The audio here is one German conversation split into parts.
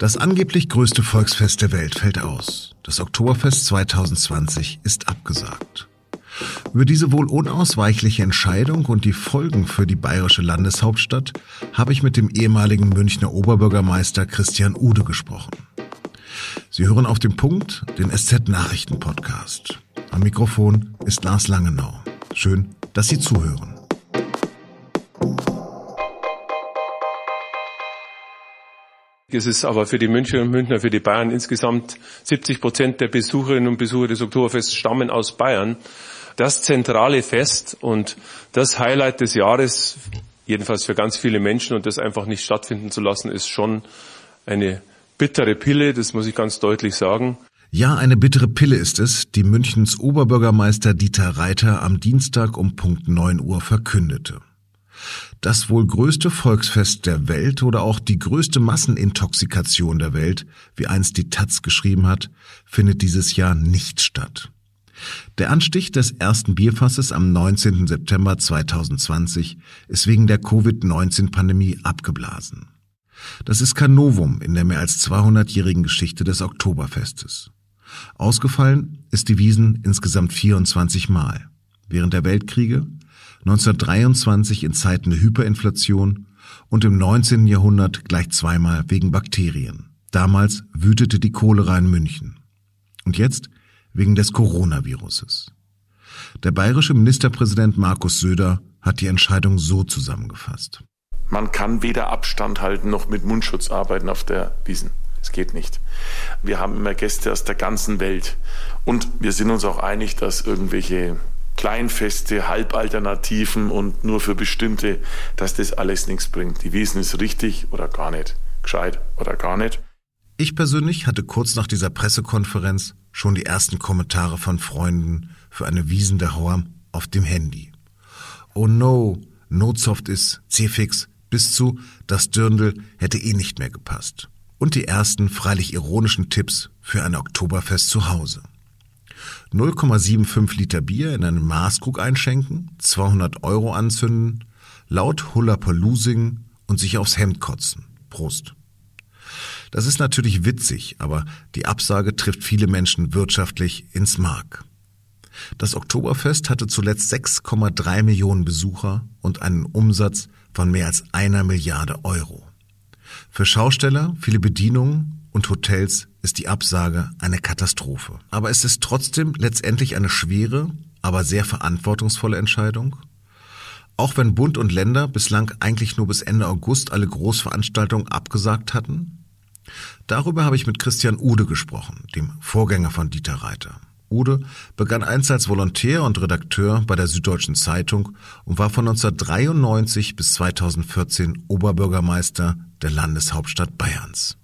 Das angeblich größte Volksfest der Welt fällt aus. Das Oktoberfest 2020 ist abgesagt. Über diese wohl unausweichliche Entscheidung und die Folgen für die bayerische Landeshauptstadt habe ich mit dem ehemaligen Münchner Oberbürgermeister Christian Ude gesprochen. Sie hören auf dem Punkt den SZ-Nachrichten-Podcast. Am Mikrofon ist Lars Langenau. Schön, dass Sie zuhören. Es ist aber für die Münchner und Münchner, für die Bayern insgesamt 70 Prozent der Besucherinnen und Besucher des Oktoberfests stammen aus Bayern. Das zentrale Fest und das Highlight des Jahres, jedenfalls für ganz viele Menschen und das einfach nicht stattfinden zu lassen, ist schon eine bittere Pille, das muss ich ganz deutlich sagen. Ja, eine bittere Pille ist es, die Münchens Oberbürgermeister Dieter Reiter am Dienstag um Punkt 9 Uhr verkündete. Das wohl größte Volksfest der Welt oder auch die größte Massenintoxikation der Welt, wie einst die Taz geschrieben hat, findet dieses Jahr nicht statt. Der Anstich des ersten Bierfasses am 19. September 2020 ist wegen der Covid-19-Pandemie abgeblasen. Das ist kein Novum in der mehr als 200-jährigen Geschichte des Oktoberfestes. Ausgefallen ist die Wiesen insgesamt 24 Mal. Während der Weltkriege, 1923 in Zeiten der Hyperinflation und im 19. Jahrhundert gleich zweimal wegen Bakterien. Damals wütete die Cholera in München. Und jetzt wegen des Coronaviruses. Der bayerische Ministerpräsident Markus Söder hat die Entscheidung so zusammengefasst. Man kann weder Abstand halten noch mit Mundschutz arbeiten auf der Wiesen. Es geht nicht. Wir haben immer Gäste aus der ganzen Welt. Und wir sind uns auch einig, dass irgendwelche Kleinfeste, Halbalternativen und nur für bestimmte, dass das alles nichts bringt. Die Wiesen ist richtig oder gar nicht. Gescheit oder gar nicht. Ich persönlich hatte kurz nach dieser Pressekonferenz schon die ersten Kommentare von Freunden für eine Wiesen der Horm auf dem Handy. Oh no, Notsoft ist C-Fix bis zu das Dirndl hätte eh nicht mehr gepasst. Und die ersten freilich ironischen Tipps für ein Oktoberfest zu Hause. 0,75 Liter Bier in einen Maßkrug einschenken, 200 Euro anzünden, laut Hullapaloo singen und sich aufs Hemd kotzen. Prost. Das ist natürlich witzig, aber die Absage trifft viele Menschen wirtschaftlich ins Mark. Das Oktoberfest hatte zuletzt 6,3 Millionen Besucher und einen Umsatz von mehr als einer Milliarde Euro. Für Schausteller, viele Bedienungen und Hotels ist die Absage eine Katastrophe. Aber es ist trotzdem letztendlich eine schwere, aber sehr verantwortungsvolle Entscheidung. Auch wenn Bund und Länder bislang eigentlich nur bis Ende August alle Großveranstaltungen abgesagt hatten. Darüber habe ich mit Christian Ude gesprochen, dem Vorgänger von Dieter Reiter. Ude begann einst als Volontär und Redakteur bei der Süddeutschen Zeitung und war von 1993 bis 2014 Oberbürgermeister der Landeshauptstadt Bayerns.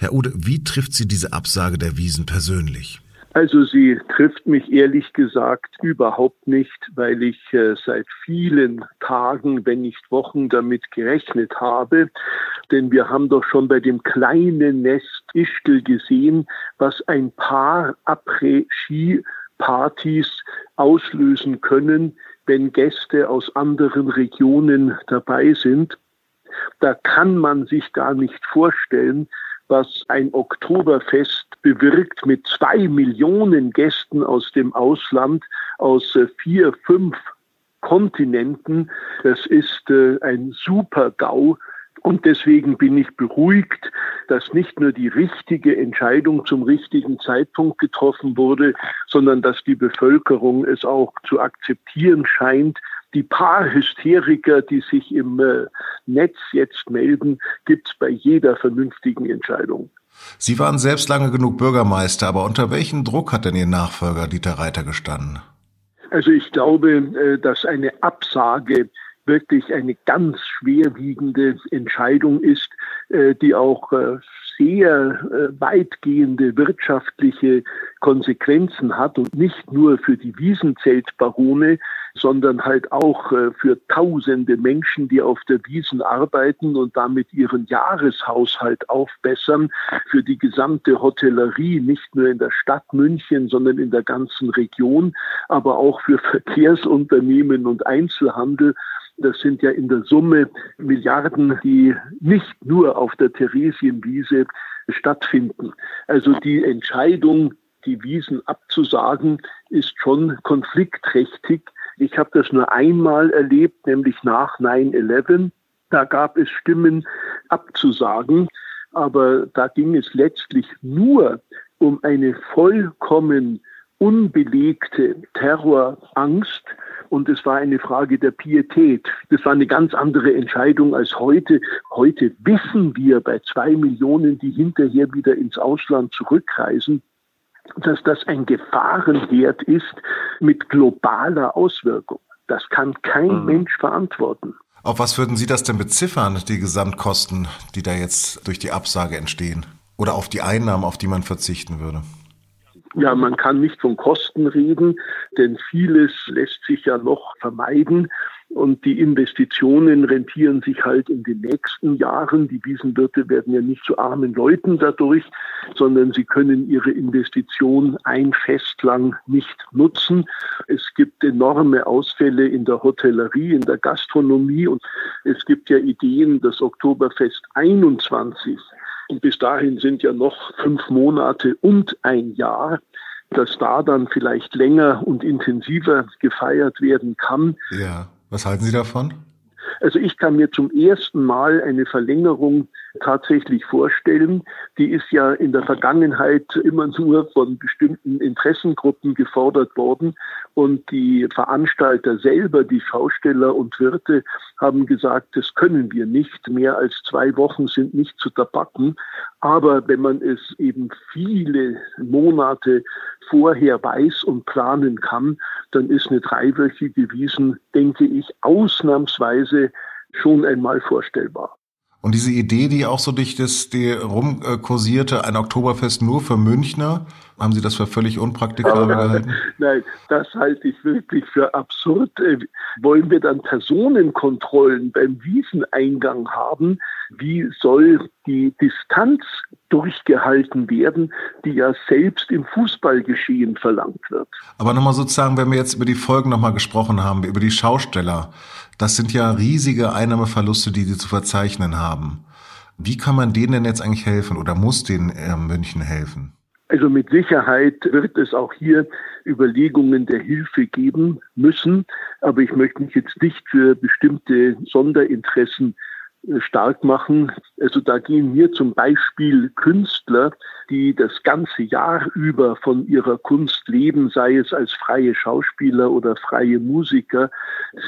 Herr Ude, wie trifft Sie diese Absage der Wiesen persönlich? Also sie trifft mich ehrlich gesagt überhaupt nicht, weil ich äh, seit vielen Tagen, wenn nicht Wochen damit gerechnet habe. Denn wir haben doch schon bei dem kleinen Nest Ischgl gesehen, was ein paar Après-Ski-Partys auslösen können, wenn Gäste aus anderen Regionen dabei sind. Da kann man sich gar nicht vorstellen, was ein Oktoberfest bewirkt mit zwei Millionen Gästen aus dem Ausland, aus äh, vier, fünf Kontinenten. Das ist äh, ein super GAU. Und deswegen bin ich beruhigt, dass nicht nur die richtige Entscheidung zum richtigen Zeitpunkt getroffen wurde, sondern dass die Bevölkerung es auch zu akzeptieren scheint, die paar Hysteriker, die sich im äh, Netz jetzt melden, gibt es bei jeder vernünftigen Entscheidung. Sie waren selbst lange genug Bürgermeister, aber unter welchem Druck hat denn Ihr Nachfolger Dieter Reiter gestanden? Also ich glaube, äh, dass eine Absage wirklich eine ganz schwerwiegende Entscheidung ist, äh, die auch sehr weitgehende wirtschaftliche Konsequenzen hat und nicht nur für die Wiesenzeltbarone, sondern halt auch äh, für tausende Menschen, die auf der Wiesen arbeiten und damit ihren Jahreshaushalt aufbessern, für die gesamte Hotellerie, nicht nur in der Stadt München, sondern in der ganzen Region, aber auch für Verkehrsunternehmen und Einzelhandel Das sind ja in der Summe Milliarden, die nicht nur auf der Theresienwiese stattfinden. Also die Entscheidung, die Wiesen abzusagen, ist schon konfliktträchtig. Ich habe das nur einmal erlebt, nämlich nach 9-11. Da gab es Stimmen abzusagen, aber da ging es letztlich nur um eine vollkommen unbelegte Terrorangst und es war eine Frage der Pietät. Das war eine ganz andere Entscheidung als heute. Heute wissen wir bei zwei Millionen, die hinterher wieder ins Ausland zurückreisen, dass das ein Gefahrenwert ist mit globaler Auswirkung. Das kann kein mhm. Mensch verantworten. Auf was würden Sie das denn beziffern, die Gesamtkosten, die da jetzt durch die Absage entstehen? Oder auf die Einnahmen, auf die man verzichten würde? Ja, man kann nicht von Kosten reden, denn vieles lässt sich ja noch vermeiden. Und die Investitionen rentieren sich halt in den nächsten Jahren. Die Wiesenwirte werden ja nicht zu armen Leuten dadurch, sondern sie können ihre Investition ein Fest lang nicht nutzen. Es gibt enorme Ausfälle in der Hotellerie, in der Gastronomie und es gibt ja Ideen, das Oktoberfest 21 und bis dahin sind ja noch fünf Monate und ein Jahr, dass da dann vielleicht länger und intensiver gefeiert werden kann. Ja, was halten Sie davon? Also ich kann mir zum ersten Mal eine Verlängerung tatsächlich vorstellen. Die ist ja in der Vergangenheit immer nur von bestimmten Interessengruppen gefordert worden. Und die Veranstalter selber, die Schausteller und Wirte, haben gesagt, das können wir nicht. Mehr als zwei Wochen sind nicht zu tabacken. Aber wenn man es eben viele Monate vorher weiß und planen kann, dann ist eine dreiwöchige Wiesen, denke ich, ausnahmsweise schon einmal vorstellbar. Und diese Idee, die auch so durch das, die rumkursierte, ein Oktoberfest nur für Münchner, haben Sie das für völlig unpraktikabel gehalten? Nein, das halte ich wirklich für absurd. Äh, wollen wir dann Personenkontrollen beim Wieseneingang haben? Wie soll die Distanz durchgehalten werden, die ja selbst im Fußballgeschehen verlangt wird? Aber nochmal sozusagen, wenn wir jetzt über die Folgen nochmal gesprochen haben, über die Schausteller, das sind ja riesige Einnahmeverluste, die sie zu verzeichnen haben. Wie kann man denen denn jetzt eigentlich helfen oder muss denen äh, München helfen? Also mit Sicherheit wird es auch hier Überlegungen der Hilfe geben müssen. Aber ich möchte mich jetzt nicht für bestimmte Sonderinteressen äh, stark machen. Also da gehen mir zum Beispiel Künstler, die das ganze Jahr über von ihrer Kunst leben, sei es als freie Schauspieler oder freie Musiker,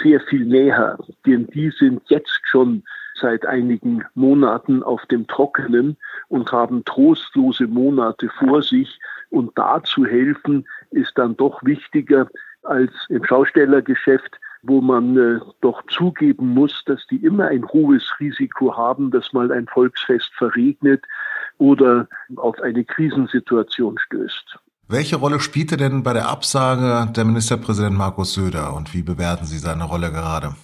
sehr viel näher. Denn die sind jetzt schon seit einigen Monaten auf dem Trockenen und haben trostlose Monate vor sich. Und da zu helfen, ist dann doch wichtiger als im Schaustellergeschäft, wo man äh, doch zugeben muss, dass die immer ein hohes Risiko haben, dass mal ein Volksfest verregnet oder auf eine Krisensituation stößt. Welche Rolle spielte denn bei der Absage der Ministerpräsident Markus Söder und wie bewerten Sie seine Rolle gerade?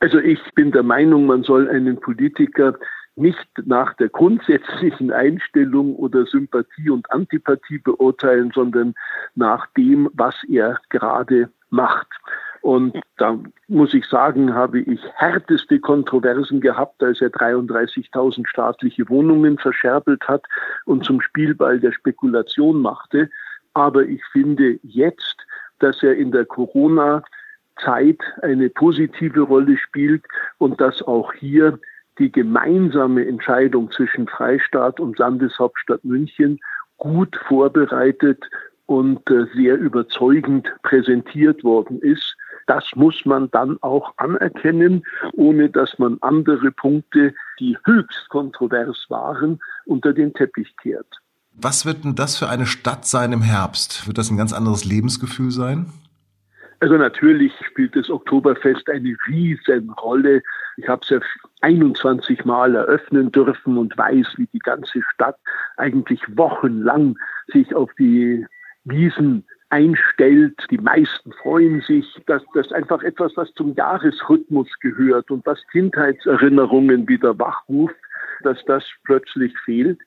Also ich bin der Meinung, man soll einen Politiker nicht nach der grundsätzlichen Einstellung oder Sympathie und Antipathie beurteilen, sondern nach dem, was er gerade macht. Und da muss ich sagen, habe ich härteste Kontroversen gehabt, als er 33.000 staatliche Wohnungen verscherbelt hat und zum Spielball der Spekulation machte. Aber ich finde jetzt, dass er in der Corona Zeit eine positive Rolle spielt und dass auch hier die gemeinsame Entscheidung zwischen Freistaat und Landeshauptstadt München gut vorbereitet und äh, sehr überzeugend präsentiert worden ist. Das muss man dann auch anerkennen, ohne dass man andere Punkte, die höchst kontrovers waren, unter den Teppich kehrt. Was wird denn das für eine Stadt sein im Herbst? Wird das ein ganz anderes Lebensgefühl sein? Also natürlich spielt das Oktoberfest eine Riesenrolle. Ich habe es ja 21 Mal eröffnen dürfen und weiß, wie die ganze Stadt eigentlich wochenlang sich auf die Wiesen einstellt. Die meisten freuen sich, dass das einfach etwas, was zum Jahresrhythmus gehört und was Kindheitserinnerungen wieder wachruft, dass das plötzlich fehlt.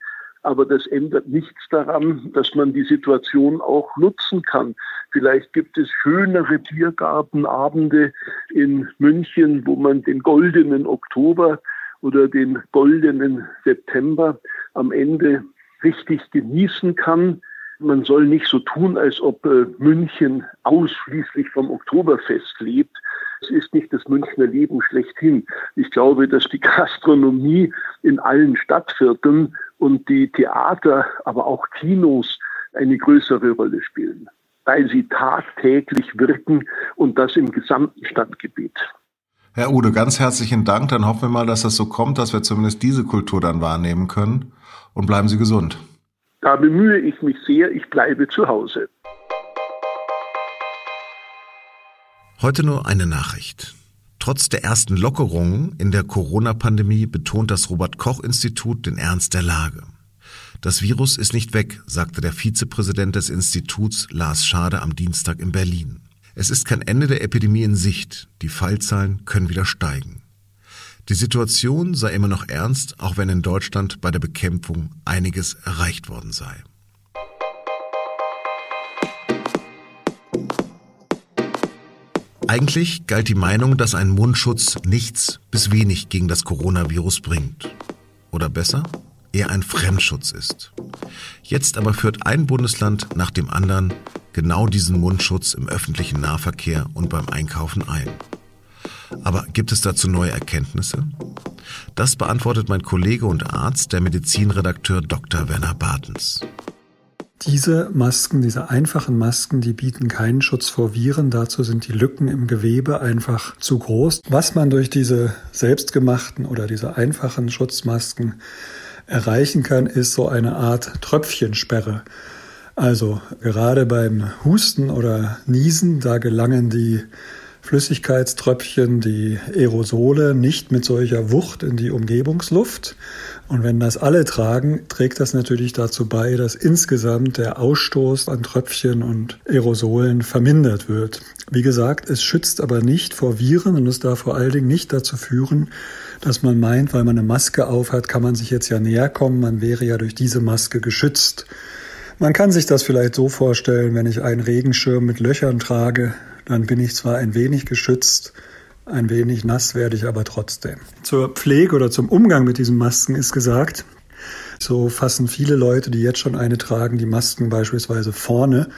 Aber das ändert nichts daran, dass man die Situation auch nutzen kann. Vielleicht gibt es schönere Biergartenabende in München, wo man den goldenen Oktober oder den goldenen September am Ende richtig genießen kann. Man soll nicht so tun, als ob äh, München ausschließlich vom Oktoberfest lebt. Es ist nicht das Münchner Leben schlechthin. Ich glaube, dass die Gastronomie in allen Stadtvierteln und die Theater, aber auch Kinos eine größere Rolle spielen, weil sie tagtäglich wirken und das im gesamten Stadtgebiet. Herr Ude, ganz herzlichen Dank. Dann hoffen wir mal, dass das so kommt, dass wir zumindest diese Kultur dann wahrnehmen können. Und bleiben Sie gesund. Da bemühe ich mich sehr. Ich bleibe zu Hause. Heute nur eine Nachricht. Trotz der ersten Lockerungen in der Corona-Pandemie betont das Robert Koch-Institut den Ernst der Lage. Das Virus ist nicht weg, sagte der Vizepräsident des Instituts Lars Schade am Dienstag in Berlin. Es ist kein Ende der Epidemie in Sicht. Die Fallzahlen können wieder steigen. Die Situation sei immer noch ernst, auch wenn in Deutschland bei der Bekämpfung einiges erreicht worden sei. Eigentlich galt die Meinung, dass ein Mundschutz nichts bis wenig gegen das Coronavirus bringt. Oder besser, eher ein Fremdschutz ist. Jetzt aber führt ein Bundesland nach dem anderen genau diesen Mundschutz im öffentlichen Nahverkehr und beim Einkaufen ein. Aber gibt es dazu neue Erkenntnisse? Das beantwortet mein Kollege und Arzt, der Medizinredakteur Dr. Werner Bartens. Diese Masken, diese einfachen Masken, die bieten keinen Schutz vor Viren. Dazu sind die Lücken im Gewebe einfach zu groß. Was man durch diese selbstgemachten oder diese einfachen Schutzmasken erreichen kann, ist so eine Art Tröpfchensperre. Also gerade beim Husten oder Niesen, da gelangen die Flüssigkeitströpfchen, die Aerosole nicht mit solcher Wucht in die Umgebungsluft. Und wenn das alle tragen, trägt das natürlich dazu bei, dass insgesamt der Ausstoß an Tröpfchen und Aerosolen vermindert wird. Wie gesagt, es schützt aber nicht vor Viren und es darf vor allen Dingen nicht dazu führen, dass man meint, weil man eine Maske aufhat, kann man sich jetzt ja näher kommen, man wäre ja durch diese Maske geschützt. Man kann sich das vielleicht so vorstellen, wenn ich einen Regenschirm mit Löchern trage, dann bin ich zwar ein wenig geschützt, ein wenig nass werde ich aber trotzdem. Zur Pflege oder zum Umgang mit diesen Masken ist gesagt, so fassen viele Leute, die jetzt schon eine tragen, die Masken beispielsweise vorne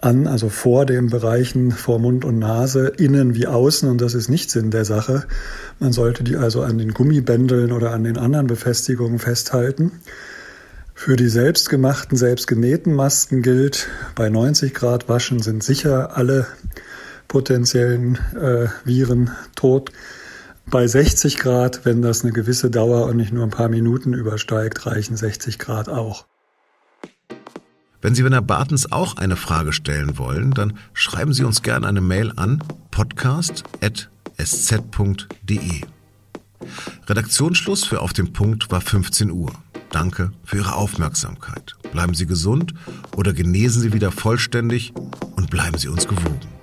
an, also vor den Bereichen vor Mund und Nase, innen wie außen, und das ist nicht Sinn der Sache. Man sollte die also an den Gummibändeln oder an den anderen Befestigungen festhalten. Für die selbstgemachten, selbstgenähten Masken gilt, bei 90 Grad waschen sind sicher alle potenziellen äh, Viren tot. Bei 60 Grad, wenn das eine gewisse Dauer und nicht nur ein paar Minuten übersteigt, reichen 60 Grad auch. Wenn Sie Werner Bartens auch eine Frage stellen wollen, dann schreiben Sie uns gerne eine Mail an podcast.sz.de. Redaktionsschluss für Auf dem Punkt war 15 Uhr. Danke für Ihre Aufmerksamkeit. Bleiben Sie gesund oder genesen Sie wieder vollständig und bleiben Sie uns gewogen.